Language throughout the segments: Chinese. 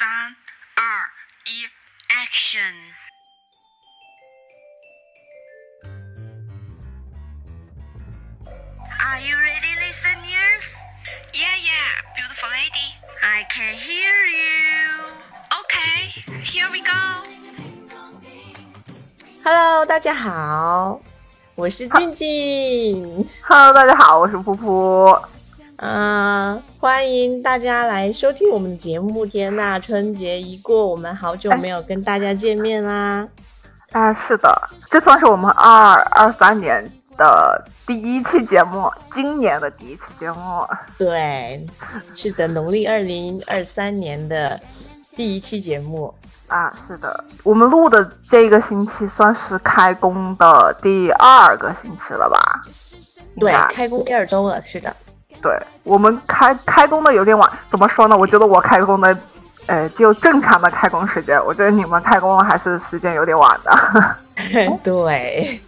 三、二、一，Action！ Are you ready, listeners? Yeah, yeah, beautiful lady. I can hear you. Okay, here we go. Hello，大家好，我是静静。 Hello，大家好，我是噗噗。 啊、欢迎大家来收听我们的节目。天呐，春节一过，我们好久没有跟大家见面啦。啊，是的，这算是我们二二三年的第一期节目，今年的第一期节目。对，是的，农历二零二三年的第一期节目。啊，是的，我们录的这个星期算是开工的第二个星期了吧？对，开工第二周了，是的。对，我们开开工的有点晚，怎么说呢？我觉得我开工的，呃，就正常的开工时间，我觉得你们开工还是时间有点晚的。对，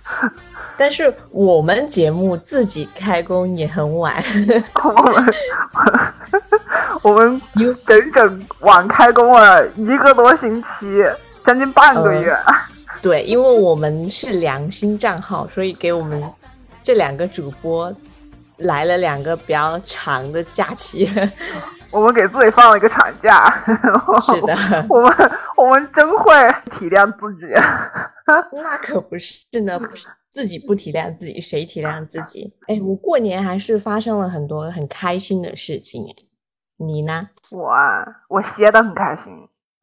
但是我们节目自己开工也很晚。我们 我们整整晚开工了一个多星期，将近半个月。对，因为我们是良心账号，所以给我们这两个主播来了两个比较长的假期。我们给自己放了一个长假。是的，我们我们真会体谅自己。那可不是呢，自己不体谅自己，谁体谅自己？哎，我过年还是发生了很多很开心的事情。哎，你呢？我啊我歇得很开心。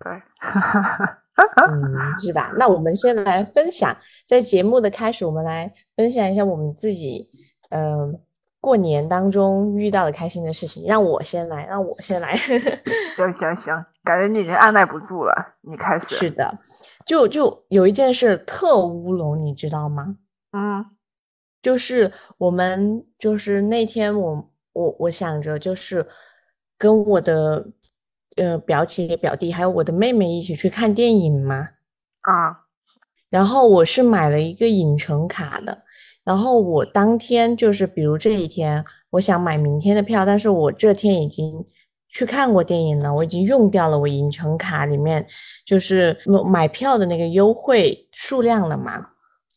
对，嗯，是吧？那我们先来分享，在节目的开始，我们来分享一下我们自己，嗯、过年当中遇到的开心的事情。让我先来，让我先来。行行行，感觉你已经按耐不住了，你开始。是的，就就有一件事特乌龙，你知道吗？嗯就是我们就是那天我我我想着就是跟我的呃表姐表弟还有我的妹妹一起去看电影嘛，啊然后我是买了一个影城卡的，然后我当天就是比如这一天我想买明天的票，但是我这天已经去看过电影了，我已经用掉了我影城卡里面就是买票的那个优惠数量了嘛。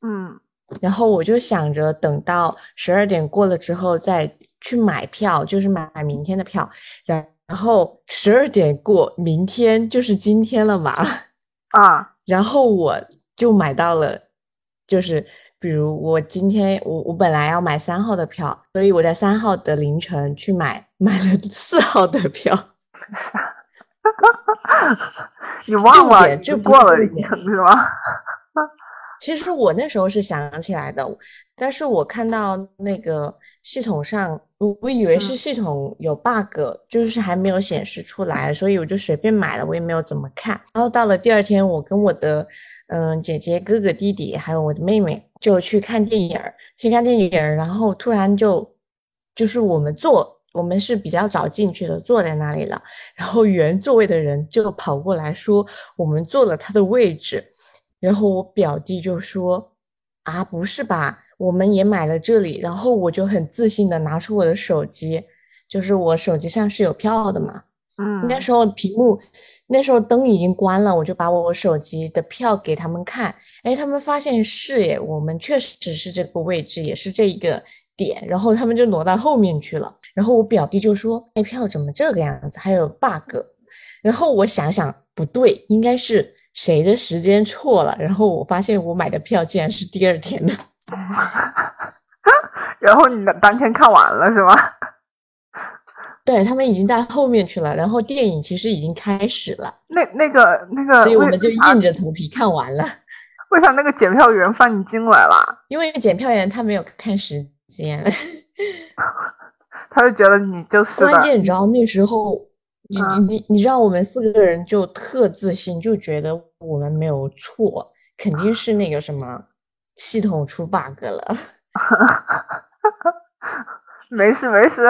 嗯然后我就想着等到十二点过了之后再去买票，就是买明天的票。然然后十二点过，明天就是今天了嘛。啊然后我就买到了，就是比如我今天我我本来要买三号的票，所以我在三号的凌晨去买买了 四号的票。你忘了点这不你过了凌晨是吗？其实我那时候是想起来的，但是我看到那个系统上，我我以为是嗯系统有 bug，、就是还没有显示出来，所以我就随便买了，我也没有怎么看。然后到了第二天，我跟我的嗯、姐姐、哥哥、弟弟还有我的妹妹就去看电影，去看电影，然后突然就就是我们坐，我们是比较早进去的，坐在那里了，然后原座位的人就跑过来说我们坐了他的位置。然后我表弟就说：“啊，不是吧？我们也买了这里。”然后我就很自信的拿出我的手机，就是我手机上是有票的嘛。嗯，那时候屏幕，那时候灯已经关了，我就把我手机的票给他们看。哎，他们发现是耶，我们确实是这个位置，也是这一个点。然后他们就挪到后面去了。然后我表弟就说：“哎，票怎么这个样子？还有 bug。”然后我想想不对，应该是谁的时间错了。然后我发现我买的票竟然是第二天的。然后你当天看完了是吗？对，他们已经在后面去了，然后电影其实已经开始了，那那个那个，所以我们就硬着头皮看完了。为啥那个检票员放你进来了？因为检票员他没有看时间，他就觉得你就是的关键你知道那时候，你嗯你你你知道我们四个人就特自信，就觉得我们没有错，肯定是那个什么系统出 bug 了。没 事没事，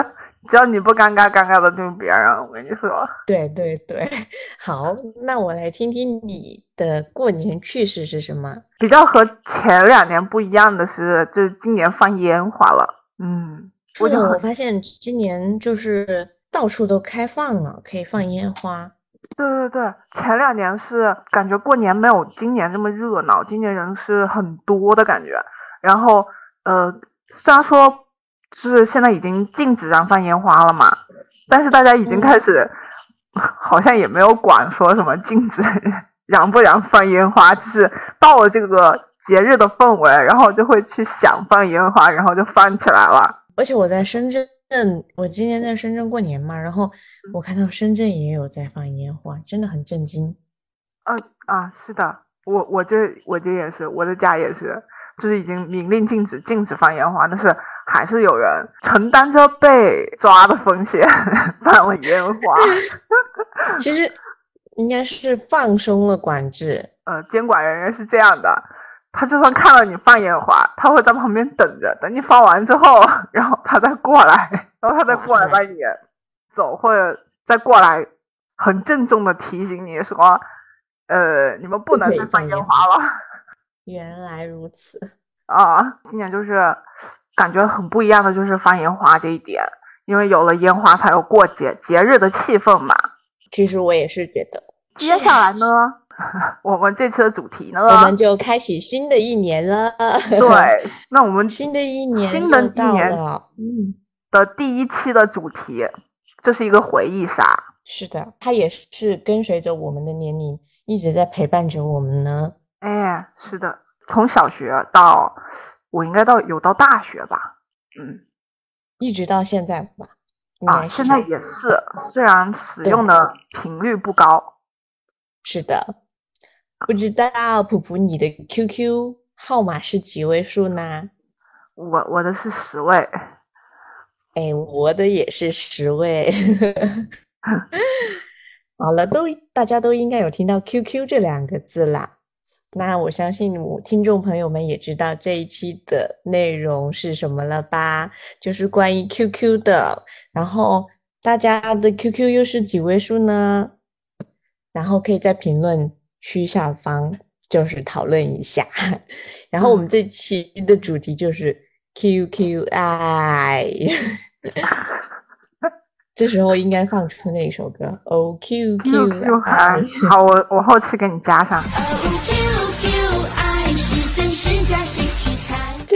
只要你不尴尬，尴尬的就是别人。我跟你说，对对对，好，那我来听听你的过年趣事是什么？比较和前两年不一样的是，就是今年放烟花了。嗯，我是的，我发现今年就是到处都开放了，可以放烟花。对对对，前两年是感觉过年没有今年这么热闹，今年人是很多的感觉。然后呃，虽然说是现在已经禁止燃放烟花了嘛，但是大家已经开始，好像也没有管说什么禁止 燃不燃放烟花，就是到了这个节日的氛围，然后就会去想放烟花，然后就放起来了。而且我在深圳，我今年在深圳过年嘛，然后我看到深圳也有在放烟花，真的很震惊。啊啊，是的，我我这我这也是，我的家也是，就是已经明令禁止禁止放烟花，但是还是有人承担着被抓的风险放了烟花。其实应该是放松了管制。呃，监管人员是这样的。他就算看到你放烟花，他会在旁边等着，等你放完之后，然后他再过来，然后他再过来把你走，或者再过来很郑重的提醒你说，呃，你们不能再放烟花了。原来如此啊！今年就是感觉很不一样的，就是放烟花这一点，因为有了烟花才有过节节日的气氛嘛。其实我也是觉得。接下来呢？我们这次的主题呢？我们就开启新的一年了。对，那我们新的一年新的一年嗯的第一期的主题，这是一个回忆杀。是的，它也是跟随着我们的年龄一直在陪伴着我们呢。哎，是的，从小学到我应该到有到大学吧？嗯，一直到现在吧？啊，现在也是，虽然使用的频率不高。是的。不知道普普你的 QQ 号码是几位数呢？我我的是十位，哎，我的也是十位。好了，都大家都应该有听到 QQ 这两个字啦。那我相信我听众朋友们也知道这一期的内容是什么了吧？就是关于 QQ 的。然后大家的 QQ 又是几位数呢？然后可以在评论。区下方就是讨论一下，然后我们这期的主题就是 QQI，这时候应该放出那一首歌哦 QQI，好，我我后期给你加上。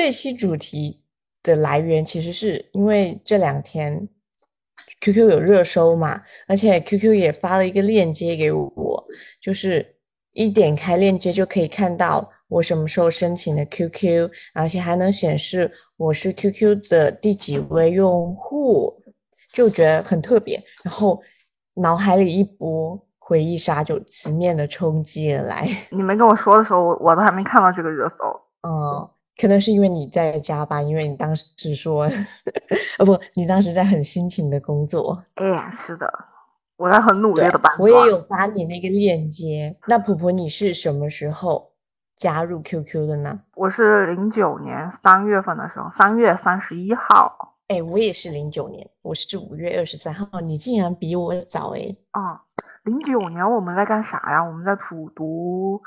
这期主题的来源其实是因为这两天 QQ 有热搜嘛，而且 QQ 也发了一个链接给我，就是。一点开链接就可以看到我什么时候申请的 QQ，而且还能显示我是 QQ 的第几位用户，就觉得很特别。然后脑海里一波回忆杀就直面的冲击而来。你没跟我说的时候，我我都还没看到这个热搜。嗯，可能是因为你在加班，因为你当时说，哦 不，你当时在很辛勤的工作。哎呀，是的。我在很努力的吧。我也有发你那个链接。那婆婆，你是什么时候加入 QQ 的呢？我是零九年三月份的时候，三月三十一号。哎，我也是零九年，我是五月二十三号。你竟然比我早哎！啊，零九年我们在干啥呀？我们在读读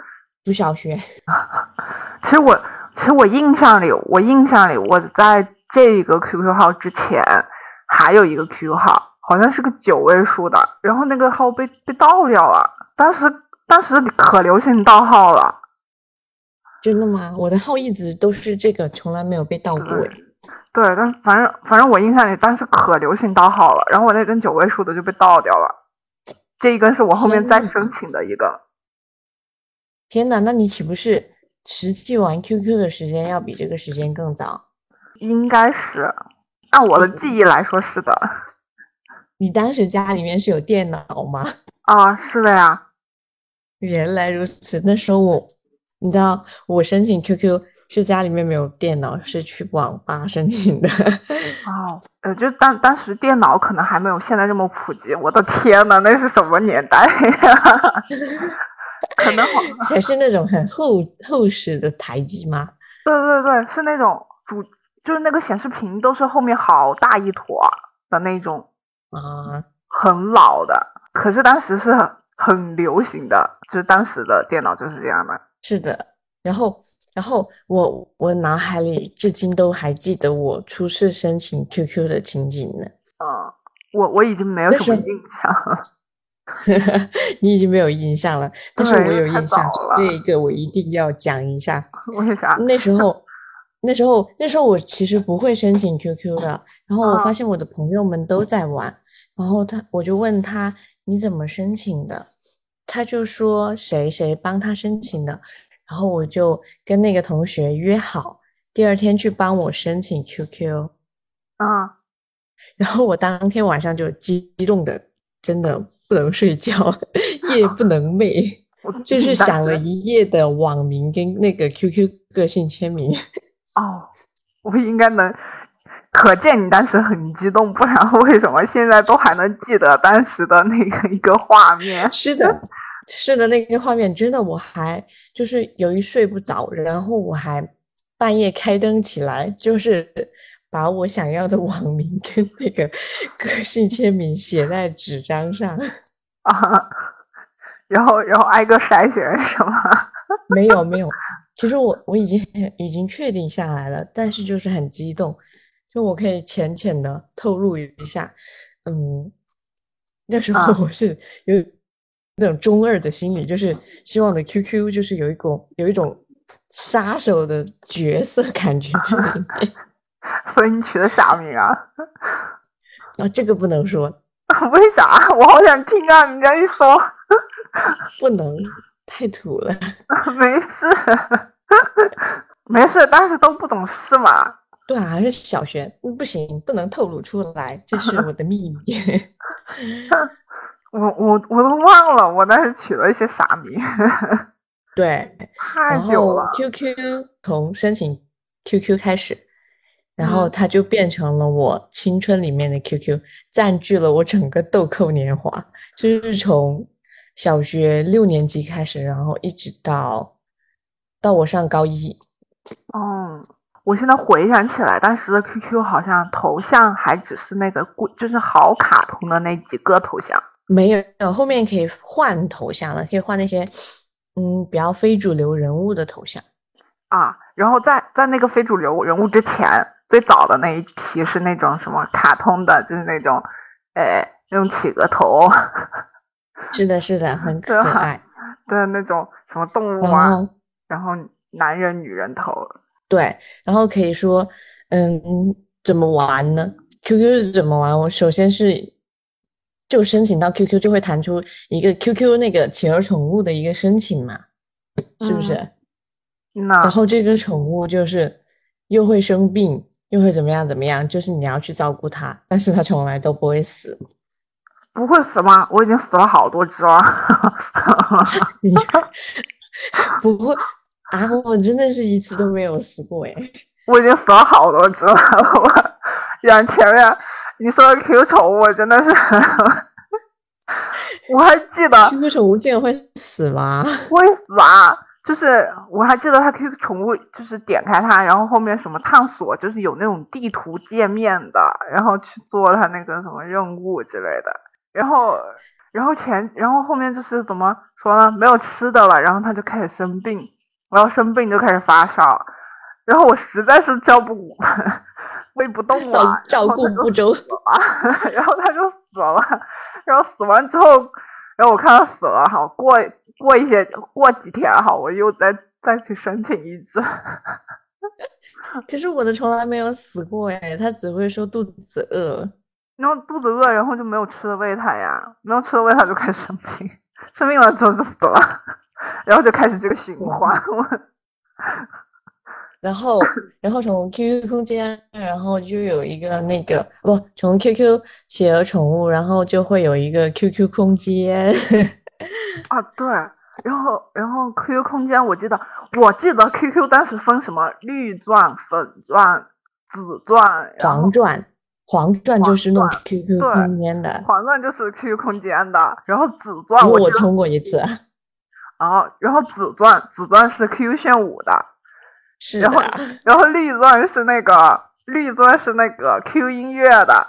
读小学。其实我，其实我印象里，我印象里，我在这个 QQ 号之前还有一个 QQ 号。好像是个九位数的，然后那个号被被盗掉了。当时当时可流行盗号了，真的吗？我的号一直都是这个，从来没有被盗过。对，但反正反正我印象里当时可流行盗号了，然后我那根九位数的就被盗掉了。这一根是我后面再申请的一个。天哪，那你岂不是实际玩 QQ 的时间要比这个时间更早？应该是，按我的记忆来说是的。你当时家里面是有电脑吗？啊，是的呀。原来如此。那时候我，你知道，我申请 QQ 是家里面没有电脑，是去网吧申请的。哦，呃，就当当时电脑可能还没有现在这么普及。我的天呐，那是什么年代呀？可能好 还是那种很厚厚实的台机吗？对对对，是那种主，就是那个显示屏都是后面好大一坨的那种。啊，很老的，可是当时是很很流行的，就是当时的电脑就是这样的。是的，然后，然后我我脑海里至今都还记得我初次申请 QQ 的情景呢。嗯，我我已经没有什么印象。你已经没有印象了，但是我有印象这个我一定要讲一下。为啥？那时候，那时候，那时候我其实不会申请 QQ 的，然后我发啊现我的朋友们都在玩，然后他我就问他你怎么申请的，他就说谁谁帮他申请的，然后我就跟那个同学约好，第二天去帮我申请 QQ，嗯，然后我当天晚上就激动的真的不能睡觉，夜不能寐。就是想了一夜的网名跟那个 QQ 个性签名。哦，我应该能，可见你当时很激动，不然为什么现在都还能记得当时的那个一个画面？是的，是的，那个画面真的，我还就是由于睡不着，然后我还半夜开灯起来，就是把我想要的网名跟那个个性签名写在纸张上。啊，然后然后挨个筛选是吗？没有没有，其实我我已经已经确定下来了，但是就是很激动，就我可以浅浅的透露一下，嗯，那时候啊我是有那种中二的心理，就是希望的 QQ 就是有一种有一种杀手的角色感觉在里面，所以你取的啥名啊？啊，这个不能说，为啥？我好想听啊！你这一说，不能太土了，没事，没事，当时都不懂事嘛。对啊，还是小学，嗯不行，不能透露出来，这是我的秘密。我我我都忘了，我当时取了一些啥名，对，太久了。QQ 从申请 QQ 开始，然后嗯它就变成了我青春里面的 QQ，占据了我整个豆蔻年华，就是从小学六年级开始，然后一直到到我上高一，嗯，我现在回想起来，当时的 QQ 好像头像还只是那个固，就是好卡通的那几个头像。没有后面可以换头像了，可以换那些嗯比较非主流人物的头像。啊，然后在在那个非主流人物之前，最早的那一批是那种什么卡通的，就是那种，呃，那种企鹅头 是的，是的，很可爱。对那种什么动物然啊，后然后男人、女人头，对，然后可以说，嗯，怎么玩呢？QQ 是怎么玩？我首先是就申请到 QQ 就会弹出一个 QQ 那个企鹅宠物的一个申请嘛，是不是？那然后这个宠物就是又会生病，又会怎么样怎么样，就是你要去照顾它，但是它从来都不会死。不会死吗？我已经死了好多只了。你不会啊？我真的是一次都没有死过哎。我已经死了好多只了。我养前面你说的 Q 宠物，我真的是，我还记得 QQ 宠物竟然会死吗？会死啊！就是我还记得它 QQ 宠物，就是点开它，然后后面什么探索，就是有那种地图界面的，然后去做它那个什么任务之类的。然后，然后前，然后后面就是怎么说呢？没有吃的了，然后它就开始生病，然后生病就开始发烧，然后我实在是照不 喂不动了，照顾不周。啊，然后他就死了，然后死完之后，然后我看他死了，好过过一些过几天哈，我又再再去申请一只。可是我的从来没有死过哎，它只会说肚子饿。然后肚子饿，然后就没有吃的喂它呀，没有吃的喂它就开始生病，生病了之后就死了，然后就开始这个循环。然后，然后从 QQ 空间，然后就有一个那个不，从 QQ 企鹅宠物，然后就会有一个 QQ 空间。啊，对，然后然后 QQ 空间，我记得我记得 QQ 当时分什么绿钻、粉钻、紫钻，黄钻，黄钻就是弄 QQ 对空间的，黄钻就是 QQ 空间的，然后紫钻我充过一次。然 后然后紫钻紫钻是 QQ 炫舞的，是然后，然后绿钻是那个绿钻是那个 QQ 音乐的，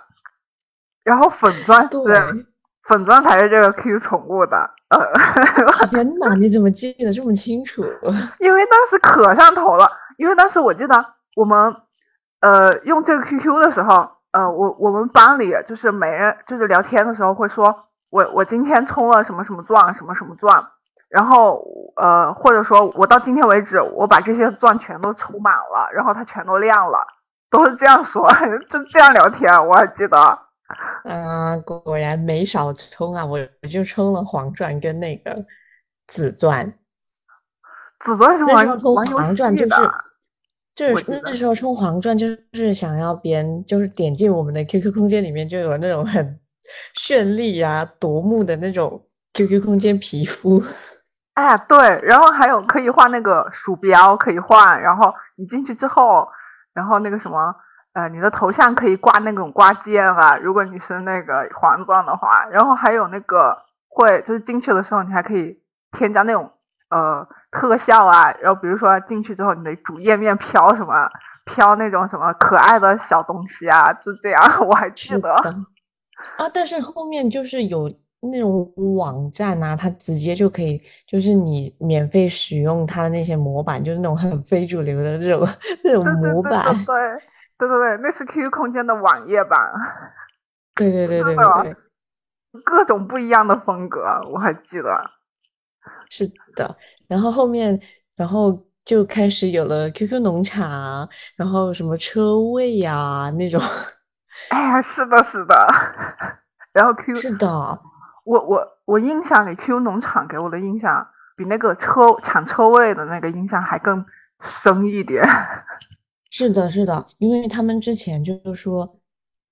然后粉钻对。是粉钻才是这个 QQ 宠物的，呃，天哪，你怎么记得这么清楚？因为当时可上头了，因为当时我记得我们呃用这个 QQ 的时候，呃，我我们班里就是每人就是聊天的时候会说，我我今天充了什么什么钻，什么什么钻，然后呃，或者说我到今天为止，我把这些钻全都充满了，然后它全都亮了，都是这样说，就这样聊天，我还记得。啊，果然没少充啊！我我就充了黄钻跟那个紫钻。紫钻是玩充黄钻就是。就是那时候充黄钻，就是想要别人就是点进我们的 QQ 空间里面就有那种很绚丽啊夺目的那种 QQ 空间皮肤。哎呀，对，然后还有可以换那个鼠标可以换，然后你进去之后，然后那个什么，呃，你的头像可以挂那种挂件啊，如果你是那个黄钻的话，然后还有那个会就是进去的时候你还可以添加那种。呃，特效啊，然后比如说进去之后，你的主页面飘什么，飘那种什么可爱的小东西啊，就这样，我还记得。啊，但是后面就是有那种网站啊，它直接就可以，就是你免费使用它的那些模板，就是那种很非主流的这种 这种模板。对对对对，那是 QQ 空间的网页版。对对对对对。各种不一样的风格，我还记得。是的，然后后面，然后就开始有了 QQ 农场，然后什么车位呀那种。哎呀，是的，是的。然后 Q 是的，我我我印象里 QQ 农场给我的印象比那个车抢车位的那个印象还更深一点。是的，是的，因为他们之前就是说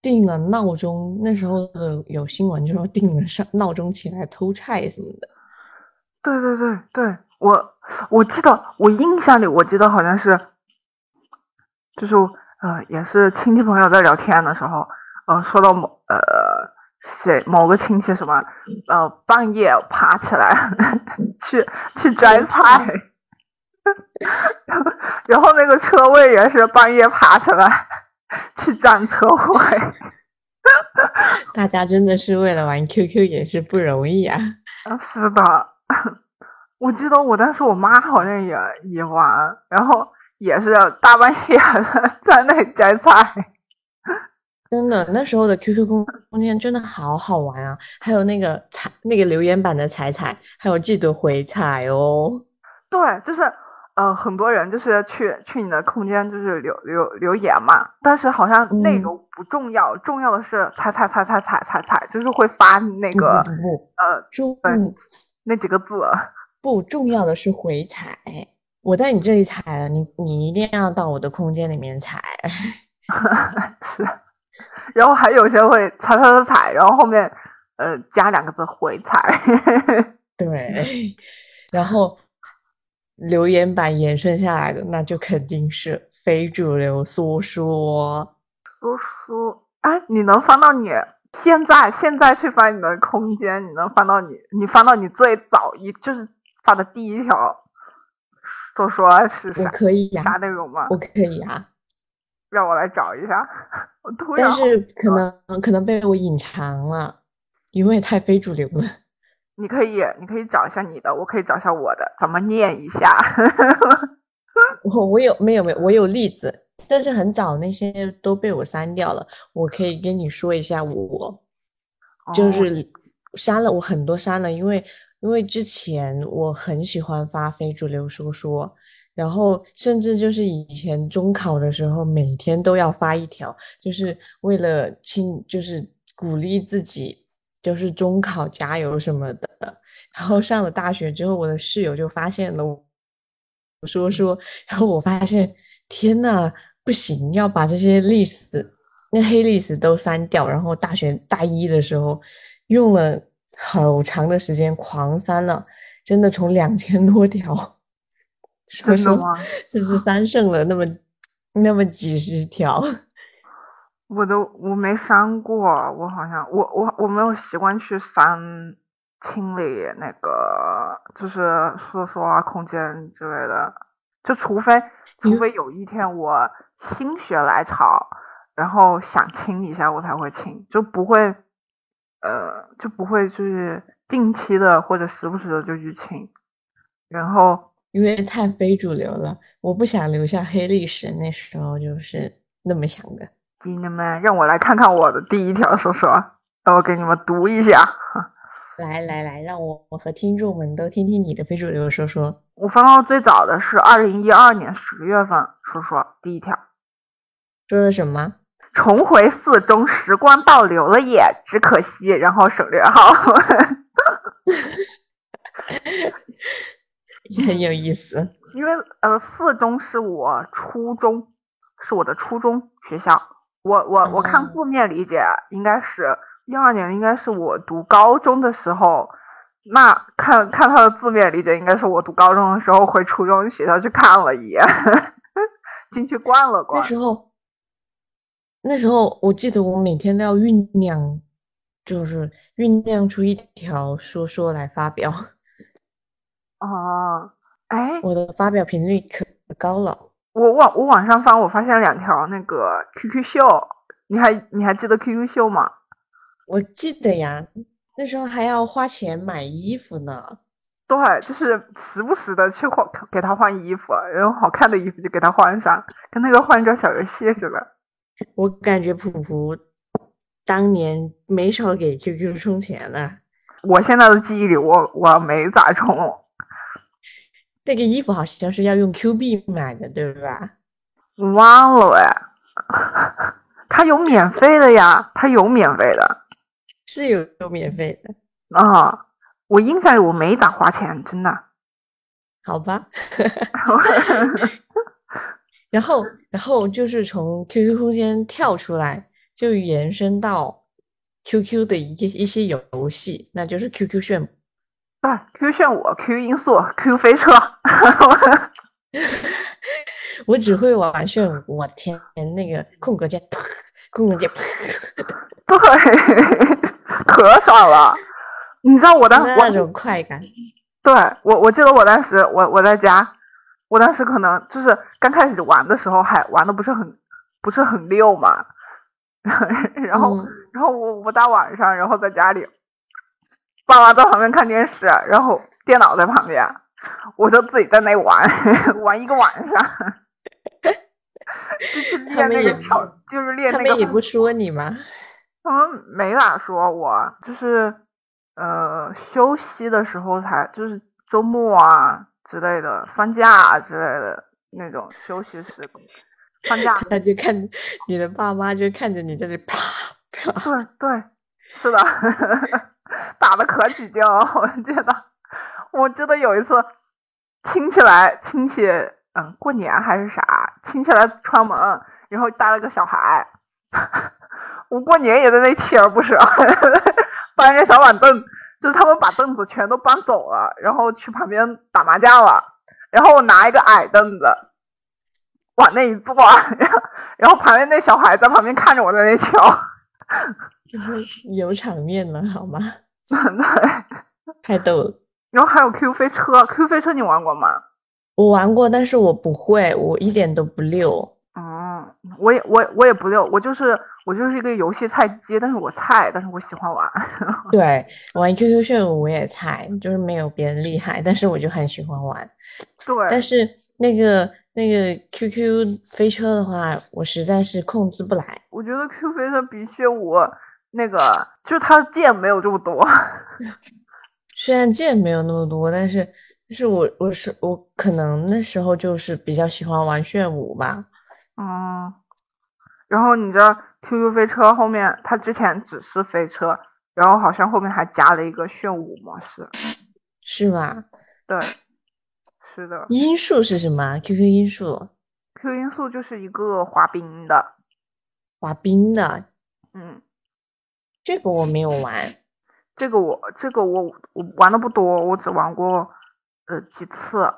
定了闹钟，那时候的有新闻就说定了上闹钟起来偷菜什么的。对对对对，我我记得我印象里，我记得好像是，就是呃，也是亲戚朋友在聊天的时候，呃，说到某呃谁某个亲戚什么呃半夜爬起来 去去摘 菜，然后那个车位也是半夜爬起来 去占车位，大家真的是为了玩 QQ 也是不容易啊！是的。我记得我当时我妈好像也也玩，然后也是大半夜的在那摘菜。真的，那时候的 QQ 空空间真的好好玩啊！还有那个彩那个留言板的彩彩，还有记得回彩哦。对，就是呃，很多人就是去去你的空间就是留留留言嘛，但是好像内容不重要，重要的是踩踩踩踩踩踩踩，就是会发那个呃，嗯。那几个字不重要的是回踩，我在你这里踩了，你你一定要到我的空间里面踩。是，然后还有些会踩踩踩踩，然后后面呃加两个字回踩。对，然后留言板延伸下来的那就肯定是非主流说说说说，哎，你能翻到你。现在现在去翻你的空间，你能翻到你你翻到你最早一就是发的第一条，说说是啥？我可以呀。啥内容吗？我可以呀。让我来找一下。我突然。但是可能可能被我隐藏了，因为太非主流了。你可以你可以找一下你的，我可以找一下我的，咱们念一下。我 我有没有没有我有例子。但是很早那些都被我删掉了，我可以跟你说一下，我就是删了我很多删了，因为因为之前我很喜欢发非主流说说，然后甚至就是以前中考的时候每天都要发一条，就是为了亲就是鼓励自己，就是中考加油什么的。然后上了大学之后，我的室友就发现了我说说，然后我发现天呐！不行，要把这些历史、那黑历史都删掉。然后大学大一的时候，用了好长的时间狂删了，真的从两千多条，说实话，就是删剩了那么那么几十条。我都我没删过，我好像我我我没有习惯去删清理那个，就是说说啊空间之类的，就除非除非有一天我。心血来潮，然后想清一下，我才会清，就不会，呃，就不会就是定期的或者时不时的就去清。然后因为太非主流了，我不想留下黑历史。那时候就是那么想的。弟弟们，让我来看看我的第一条说说，让我给你们读一下。来来来，让我我和听众们都听听你的非主流说说。我翻到最早的是二零一二年十月份，说说第一条，说的什么？重回四中，时光倒流了耶，只可惜，然后省略号。也很有意思。因为呃，四中是我初中，是我的初中学校。我我我看字面理解，应该是一二年，应该是我读高中的时候。那看看他的字面理解，应该是我读高中的时候回初中学校去看了一眼，进去逛了逛。那时候，那时候我记得我每天都要酝酿，就是酝酿出一条说说来发表。哦，哎，我的发表频率可高了。我往我往上翻，我发现两条那个 QQ 秀，你还你还记得 QQ 秀吗？我记得呀，那时候还要花钱买衣服呢。对，就是时不时的去换给他换衣服，然后好看的衣服就给他换上，跟那个换装小游戏似的。我感觉普普当年没少给 QQ 充钱呢。我现在的记忆里，我我没咋充。那个衣服好像是要用 Q 币买的，对吧？忘了哎，他有免费的呀，他有免费的，是有有免费的啊。我印象里我没咋花钱，真的。好吧。然后，然后就是从 QQ 空间跳出来，就延伸到 QQ 的一一些游戏，那就是 QQ 炫。对，QQ 炫舞、QQ 音速、QQ 飞车，我只会玩炫舞。我的天，那个空格键，空格键，对，可爽了。你知道我当时那种快感。对我，我记得我当时，我我在家，我当时可能就是刚开始玩的时候还玩的不是很不是很溜嘛，然后然后我我大晚上，然后在家里。爸妈在旁边看电视，然后电脑在旁边，我就自己在那玩玩一个晚上。就是练那个巧，就是练那个。他们也不说你吗？他们没咋说我，就是呃休息的时候才，就是周末啊之类的，放假之类的那种休息时，放假。他就看你的爸妈就看着你在这啪啪。对对，是的。打的可起劲了，我记得，我记得有一次亲戚来，亲戚嗯过年还是啥，亲戚来串门，然后带了个小孩，我过年也在那锲而不舍，搬着小板凳，就是他们把凳子全都搬走了，然后去旁边打麻将了，然后我拿一个矮凳子往那一坐，然后然后旁边那小孩在旁边看着我在那瞧。有场面了，好吗？对，太逗了。然后还有 Q 飞车，Q 飞车你玩过吗？我玩过，但是我不会，我一点都不溜。嗯，我也我我也不溜，我就是我就是一个游戏菜鸡，但是我菜，但是我喜欢玩。对，玩 QQ 炫舞我也菜，就是没有别人厉害，但是我就很喜欢玩。对，但是那个那个 QQ 飞车的话，我实在是控制不来。我觉得 QQ 飞车比炫舞。那个就是它的键没有这么多，虽然键没有那么多，但是但是我我是我可能那时候就是比较喜欢玩炫舞吧。嗯，然后你知道 QQ 飞车后面它之前只是飞车，然后好像后面还加了一个炫舞模式，是吗？对，是的。音速是什么？QQ 音速？QQ 音速就是一个滑冰的，滑冰的，嗯。这个我没有玩，这个我这个我我玩的不多，我只玩过呃几次，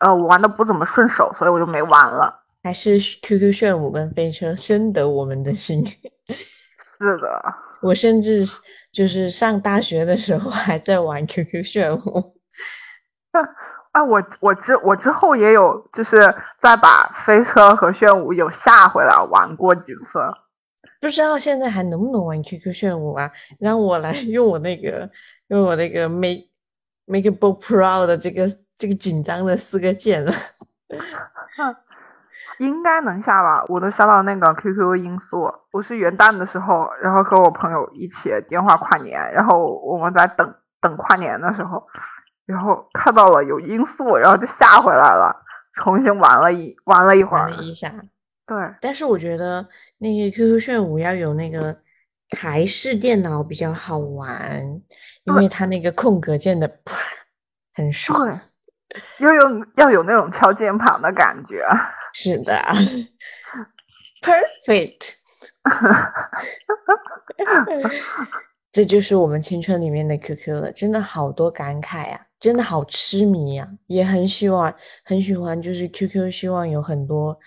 呃我玩的不怎么顺手，所以我就没玩了。还是 QQ 炫舞跟飞车深得我们的心。是的，我甚至就是上大学的时候还在玩 QQ 炫舞。啊，我我之我之后也有，就是再把飞车和炫舞有下回来玩过几次。不知道现在还能不能玩 QQ 炫舞啊？让我来用我那个用我那个 Make MakeBook Pro 的这个这个紧张的四个键了。应该能下吧？我都下到那个 QQ 音速。我是元旦的时候，然后和我朋友一起电话跨年，然后我们在等等跨年的时候，然后看到了有音速，然后就下回来了，重新玩了一玩了一会儿玩了。一下。对，但是我觉得那个 QQ 炫舞要有那个台式电脑比较好玩，因为它那个空格键的 很爽。对，要有要有那种敲键盘的感觉。是的，perfect。这就是我们青春里面的 QQ 了，真的好多感慨呀、真的好痴迷呀、也很喜欢，很喜欢，就是 QQ 希望有很多，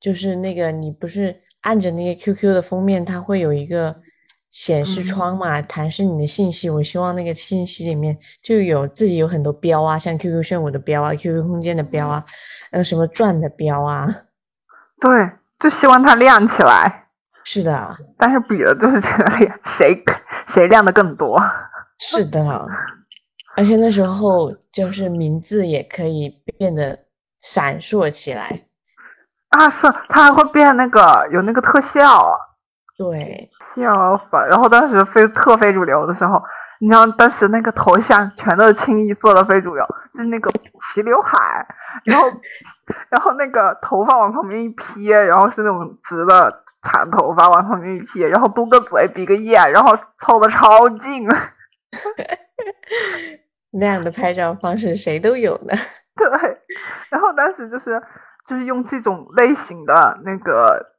就是那个你不是按着那个 QQ 的封面，它会有一个显示嗯窗嘛，弹示你的信息，我希望那个信息里面就有自己有很多标啊，像 QQ 炫舞的标啊，QQ 空间的标啊，还有什么转的标啊，对，就希望它亮起来。是的。但是比的就是这个亮，谁谁亮的更多。是的，而且那时候就是名字也可以变得闪烁起来。啊，是它还会变那个有那个特效，对，笑死！然后当时非特非主流的时候，你知道当时那个头像全都是清一色的非主流，就是那个齐刘海，然后 然后那个头发往旁边一撇，然后是那种直的长头发往旁边一撇，然后嘟个嘴比个眼，然后凑的超近。那样的拍照方式谁都有呢。对，然后当时就是就是用这种类型的那个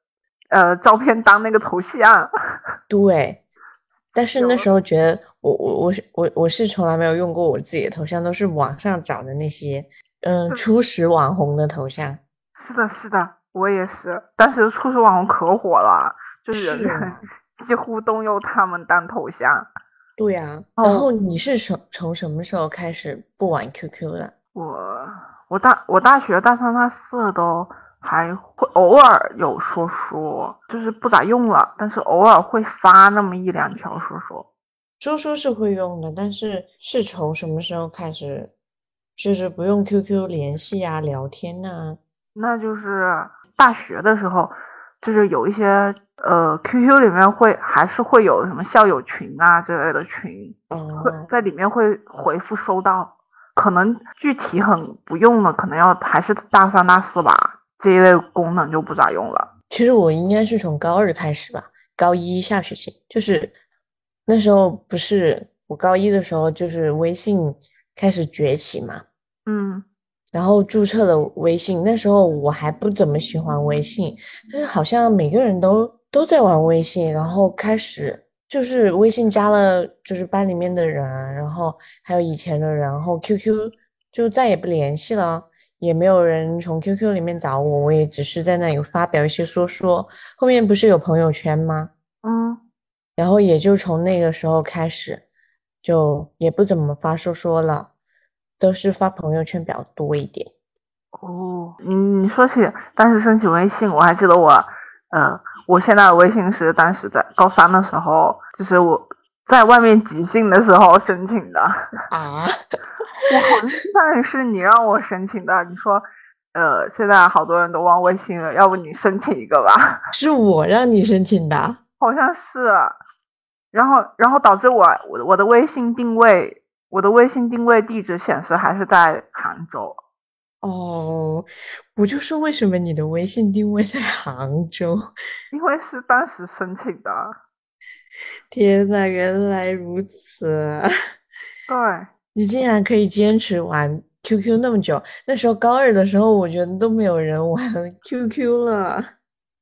呃照片当那个头像，对，但是那时候觉得我我我是我我是从来没有用过我自己的头像，都是网上找的那些嗯初始网红的头像。是的，是的，我也是。当时初始网红可火了，就是人 几乎都用他们当头像。对呀、然哦后你是从从什么时候开始不玩 QQ 的？我我大我大学大三大四都还会偶尔有说说，就是不咋用了，但是偶尔会发那么一两条说说。说说是会用的，但是是从什么时候开始，就是不用 QQ 联系啊、聊天呐、那就是大学的时候，就是有一些呃 QQ 里面会还是会有什么校友群啊之类的群，嗯会哦，在里面会回复收到。可能具体很不用了，可能要还是大三大四吧，这一类功能就不咋用了。其实我应该是从高二开始吧，高一下学期，就是那时候不是我高一的时候，就是微信开始崛起嘛，嗯然后注册了微信，那时候我还不怎么喜欢微信，但是好像每个人都都在玩微信，然后开始就是微信加了就是班里面的人，然后还有以前的人，然后 QQ 就再也不联系了，也没有人从 QQ 里面找我，我也只是在那里发表一些说说，后面不是有朋友圈吗？嗯，然后也就从那个时候开始，就也不怎么发说说了，都是发朋友圈比较多一点。哦，你你说起当时申请微信，我还记得我，呃，我现在的微信是当时在高三的时候，就是我在外面集训的时候申请的。啊，我好像是你让我申请的，你说，呃，现在好多人都忘微信了，要不你申请一个吧？是我让你申请的啊。好像是，然后然后导致我我我的微信定位，我的微信定位地址显示还是在杭州。哦，我就说为什么你的微信定位在杭州？因为是当时申请的，天呐，原来如此！对，你竟然可以坚持玩 QQ 那么久。那时候高二的时候，我觉得都没有人玩 QQ 了。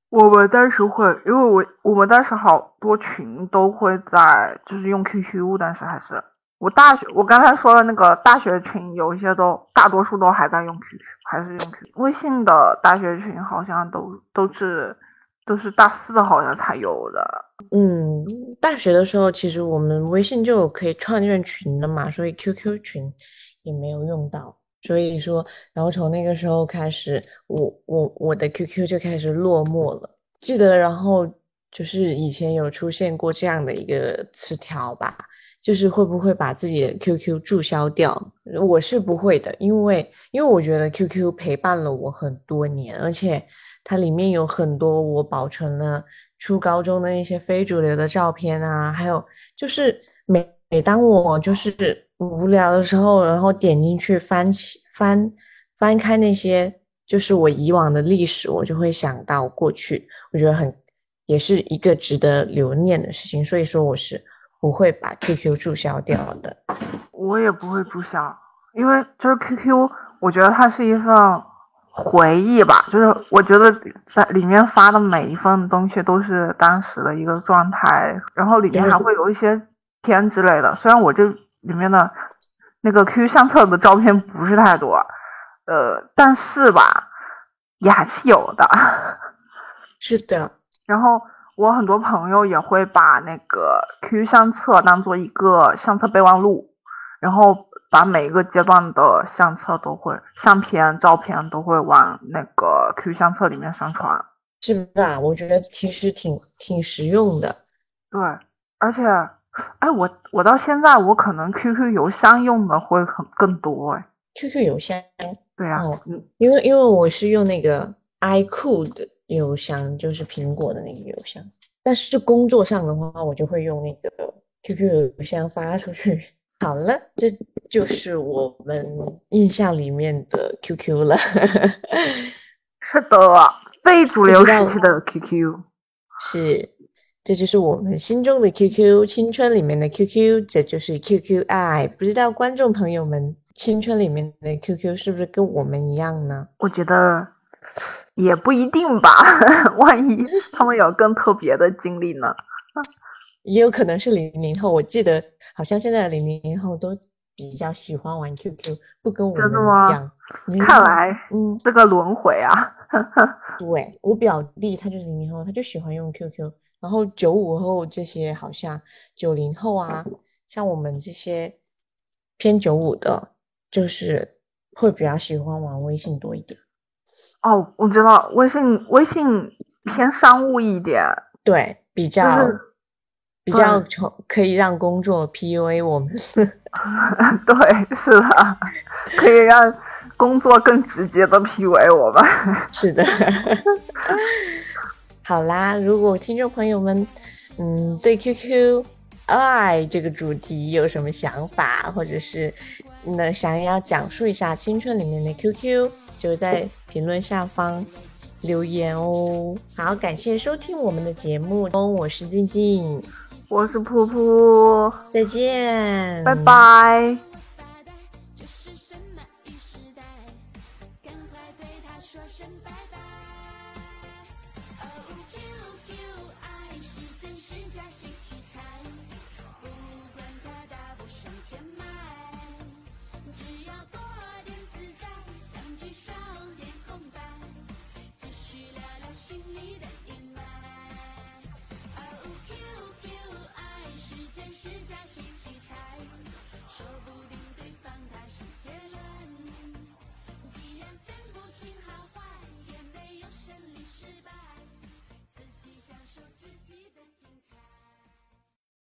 我们当时会，因为我我们当时好多群都会在，就是用 QQ，但是还是我大学，我刚才说的那个大学群，有一些都大多数都还在用 QQ，还是用 QQ。微信的大学群好像都都是都是大四好像才有的。嗯，大学的时候，其实我们微信就有可以创建群的嘛，所以 QQ 群也没有用到。所以说，然后从那个时候开始，我我我的 QQ 就开始落寞了。记得，然后就是以前有出现过这样的一个词条吧，就是会不会把自己的 QQ 注销掉？我是不会的，因为因为我觉得 QQ 陪伴了我很多年，而且它里面有很多我保存了初高中的那些非主流的照片啊，还有就是每每当我就是无聊的时候，然后点进去翻起翻翻开那些就是我以往的历史，我就会想到过去，我觉得很也是一个值得留念的事情，所以说我是不会把 QQ 注销掉的。我也不会注销，因为就是 QQ，我觉得它是一份回忆吧，就是我觉得在里面发的每一份东西都是当时的一个状态，然后里面还会有一些片之类的。虽然我这里面的那个 QQ 相册的照片不是太多，呃，但是吧，也还是有的。是的，然后我很多朋友也会把那个 QQ 相册当做一个相册备忘录，然后把每一个阶段的相册都会相片、照片都会往那个 QQ 相册里面上传。是吧？我觉得其实挺挺实用的。对，而且，哎，我我到现在我可能 QQ 邮箱用的会很更多哎。QQ 邮箱，对啊、因为因为我是用那个 iCloud 的邮箱，就是苹果的那个邮箱。但是工作上的话，我就会用那个 QQ 邮箱发出去。好了，这就是我们印象里面的 QQ 了。是的，非主流时期的 QQ。是，这就是我们心中的 QQ，青春里面的 QQ，这就是 QQ 爱。不知道观众朋友们青春里面的 QQ 是不是跟我们一样呢？我觉得也不一定吧，万一他们有更特别的经历呢？也有可能是零零后，我记得好像现在的零零后都比较喜欢玩 QQ，不跟我们真的吗一样。00后，看来嗯，这个轮回啊，对，我表弟他就是零零后，他就喜欢用 QQ。然后九五后这些好像九零后啊，像我们这些偏九五的，就是会比较喜欢玩微信多一点。哦，我知道微信微信偏商务一点，对，比就较是比较对从可以让工作 PUA 我们。对，是的，可以让工作更直接的 PUA 我们。是的，好啦，如果听众朋友们，嗯，对 QQ 爱这个主题有什么想法，或者是那想要讲述一下青春里面的 QQ，就在评论下方留言哦。好，感谢收听我们的节目，我是静静，我是噗噗，再见，拜拜。